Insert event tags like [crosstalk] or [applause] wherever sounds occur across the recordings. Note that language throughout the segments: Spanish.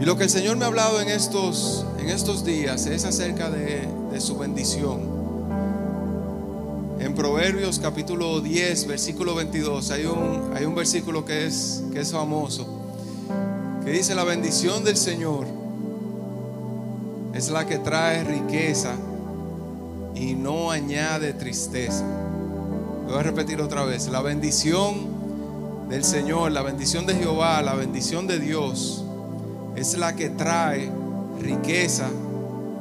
Y lo que el Señor me ha hablado en estos, en estos días es acerca de, su bendición. En Proverbios capítulo 10, versículo 22, hay un, hay un versículo que es, que es famoso, que dice, la bendición del Señor es la que trae riqueza y no añade tristeza. Voy a repetir otra vez, la bendición del Señor, la bendición de Jehová, la bendición de Dios, es la que trae riqueza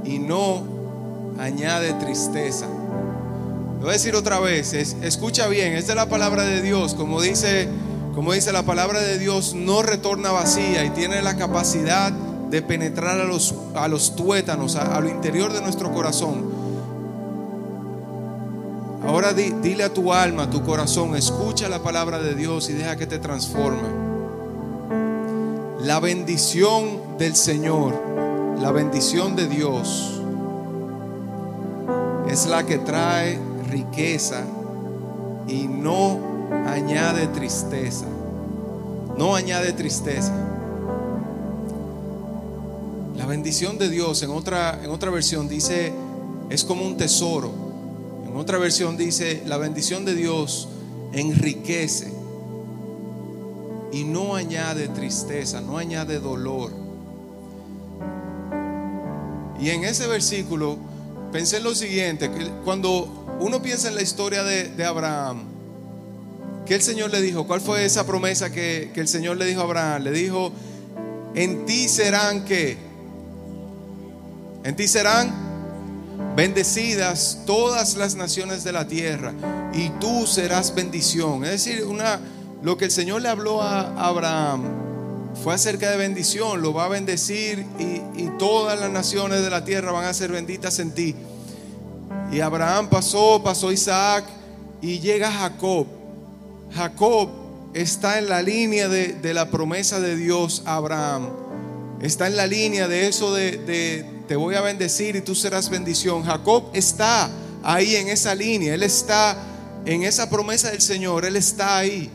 y no añade tristeza. voy a decir otra vez, escucha bien, esta es la palabra de Dios, como dice, como dice la palabra de Dios, no retorna vacía y tiene la capacidad de penetrar a los, a los tuétanos, a, a lo interior de nuestro corazón. Ahora dile a tu alma, a tu corazón, escucha la palabra de Dios y deja que te transforme. La bendición del Señor, la bendición de Dios, es la que trae riqueza y no añade tristeza. No añade tristeza. La bendición de Dios en otra, en otra versión dice, es como un tesoro. En otra versión dice, la bendición de Dios enriquece y no añade tristeza, no añade dolor. Y en ese versículo pensé en lo siguiente, cuando uno piensa en la historia de, Abraham, que el Señor le dijo, ¿cuál fue esa promesa que, que el Señor le dijo a Abraham? Le dijo, en ti serán que, en ti serán bendecidas todas las naciones de la tierra y tú serás bendición. Es decir, una lo que el Señor le habló a Abraham fue acerca de bendición, lo va a bendecir y, todas las naciones de la tierra van a ser benditas en ti. Y Abraham pasó, pasó Isaac y llega Jacob. Jacob está en la línea de, la promesa de Dios a Abraham. Está en la línea de eso de, te voy a bendecir y tú serás bendición. Jacob está ahí en esa línea. Él está en esa promesa del Señor. Él está ahí.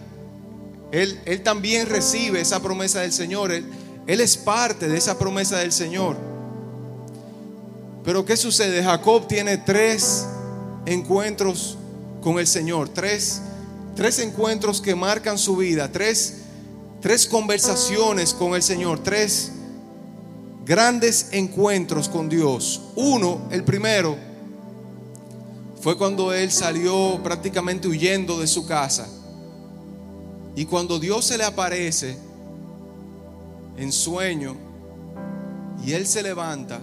Él, también recibe esa promesa del Señor. Él, él es parte de esa promesa del Señor. Pero ¿qué sucede? Jacob tiene tres encuentros con el Señor. Tres, tres encuentros que marcan su vida. Tres, tres conversaciones con el Señor. Tres grandes encuentros con Dios. Uno, el primero, fue cuando él salió prácticamente huyendo de su casa y cuando Dios se le aparece en sueño y él se levanta,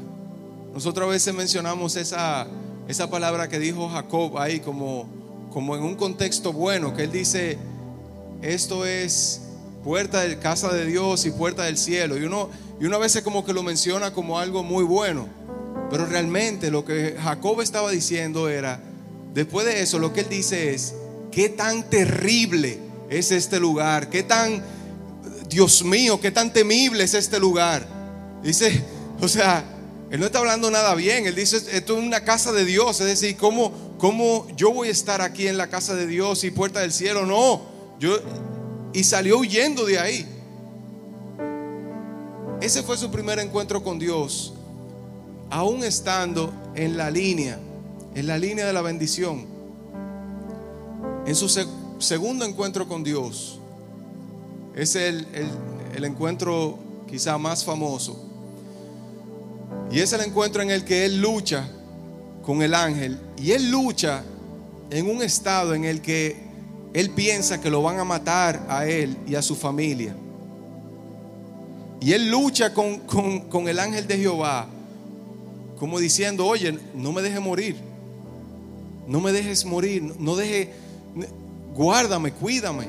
nosotros a veces mencionamos esa, esa palabra que dijo Jacob ahí como, como en un contexto bueno, que él dice, esto es puerta de casa de Dios y puerta del cielo. Y uno, y uno a veces como que lo menciona como algo muy bueno. Pero realmente lo que Jacob estaba diciendo era, después de eso, lo que él dice es, qué tan terrible es este lugar? ¿Qué tan, Dios mío, qué tan temible es este lugar? Dice, [laughs] o sea, él no está hablando nada bien. Él dice, esto es una casa de Dios. Es decir, ¿cómo, ¿cómo yo voy a estar aquí en la casa de Dios y puerta del cielo? No. Yo, y salió huyendo de ahí. Ese fue su primer encuentro con Dios. Aún estando en la línea, en la línea de la bendición. En su segundo encuentro con Dios es el, encuentro quizá más famoso. Y es el encuentro en el que Él lucha con el ángel. Y Él lucha en un estado en el que Él piensa que lo van a matar a Él y a su familia. Y Él lucha con, con el ángel de Jehová, como diciendo, oye, no me dejes morir. No me dejes morir. No deje guárdame, cuídame.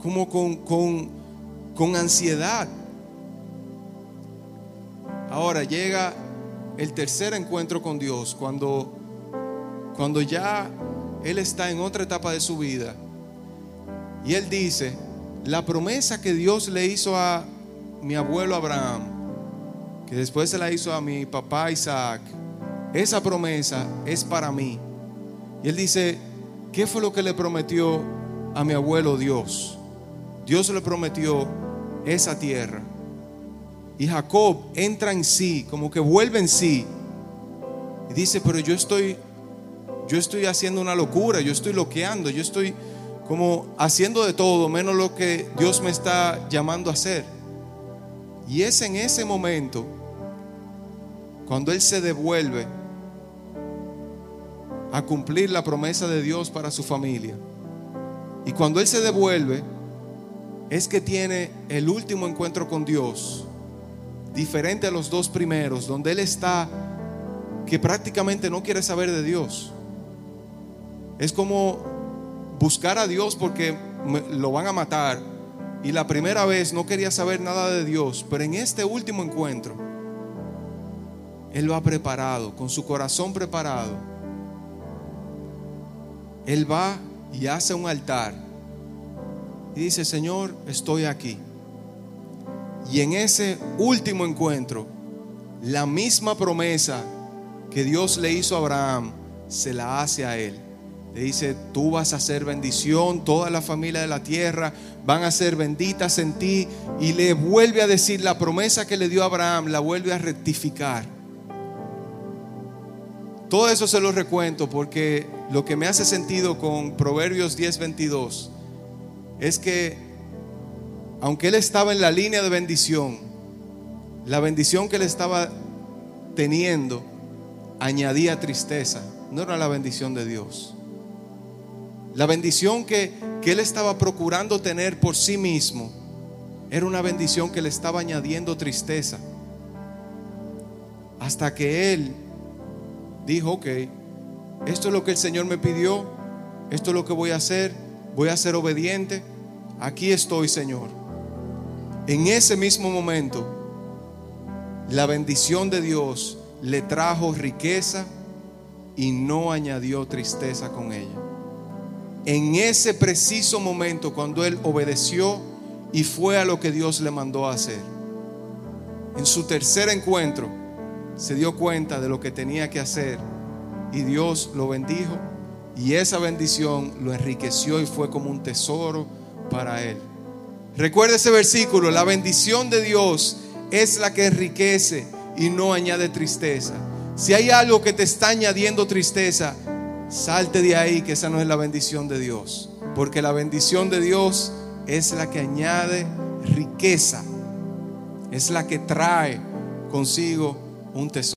Como con, con, con ansiedad. Ahora llega el tercer encuentro con Dios, cuando, cuando ya Él está en otra etapa de su vida. Y Él dice, la promesa que Dios le hizo a mi abuelo Abraham, que después se la hizo a mi papá Isaac, esa promesa es para mí. Y Él dice, ¿Qué fue lo que le prometió a mi abuelo Dios? Dios le prometió esa tierra. Y Jacob entra en sí, como que vuelve en sí. Y dice, pero yo estoy, yo estoy haciendo una locura, yo estoy loqueando, yo estoy como haciendo de todo menos lo que Dios me está llamando a hacer. Y es en ese momento, cuando Él se devuelve a cumplir la promesa de Dios para su familia. Y cuando Él se devuelve, es que tiene el último encuentro con Dios, diferente a los dos primeros, donde Él está que prácticamente no quiere saber de Dios. Es como buscar a Dios porque lo van a matar. Y la primera vez no quería saber nada de Dios, pero en este último encuentro, Él lo ha preparado, con su corazón preparado. Él va y hace un altar y dice, Señor, estoy aquí. Y en ese último encuentro, la misma promesa que Dios le hizo a Abraham, se la hace a él. Le dice, tú vas a ser bendición, toda la familia de la tierra van a ser benditas en ti. Y le vuelve a decir la promesa que le dio a Abraham, la vuelve a rectificar. Todo eso se lo recuento porque lo que me hace sentido con Proverbios 10:22 es que aunque él estaba en la línea de bendición, la bendición que él estaba teniendo añadía tristeza, no era la bendición de Dios. La bendición que, que él estaba procurando tener por sí mismo era una bendición que le estaba añadiendo tristeza. Hasta que él dijo, ok, esto es lo que el Señor me pidió, esto es lo que voy a hacer, voy a ser obediente, aquí estoy Señor. En ese mismo momento, la bendición de Dios le trajo riqueza y no añadió tristeza con ella. En ese preciso momento, cuando él obedeció y fue a lo que Dios le mandó a hacer, en su tercer encuentro, se dio cuenta de lo que tenía que hacer y Dios lo bendijo y esa bendición lo enriqueció y fue como un tesoro para él. Recuerda ese versículo, la bendición de Dios es la que enriquece y no añade tristeza. Si hay algo que te está añadiendo tristeza, salte de ahí que esa no es la bendición de Dios, porque la bendición de Dios es la que añade riqueza, es la que trae consigo un tesoro.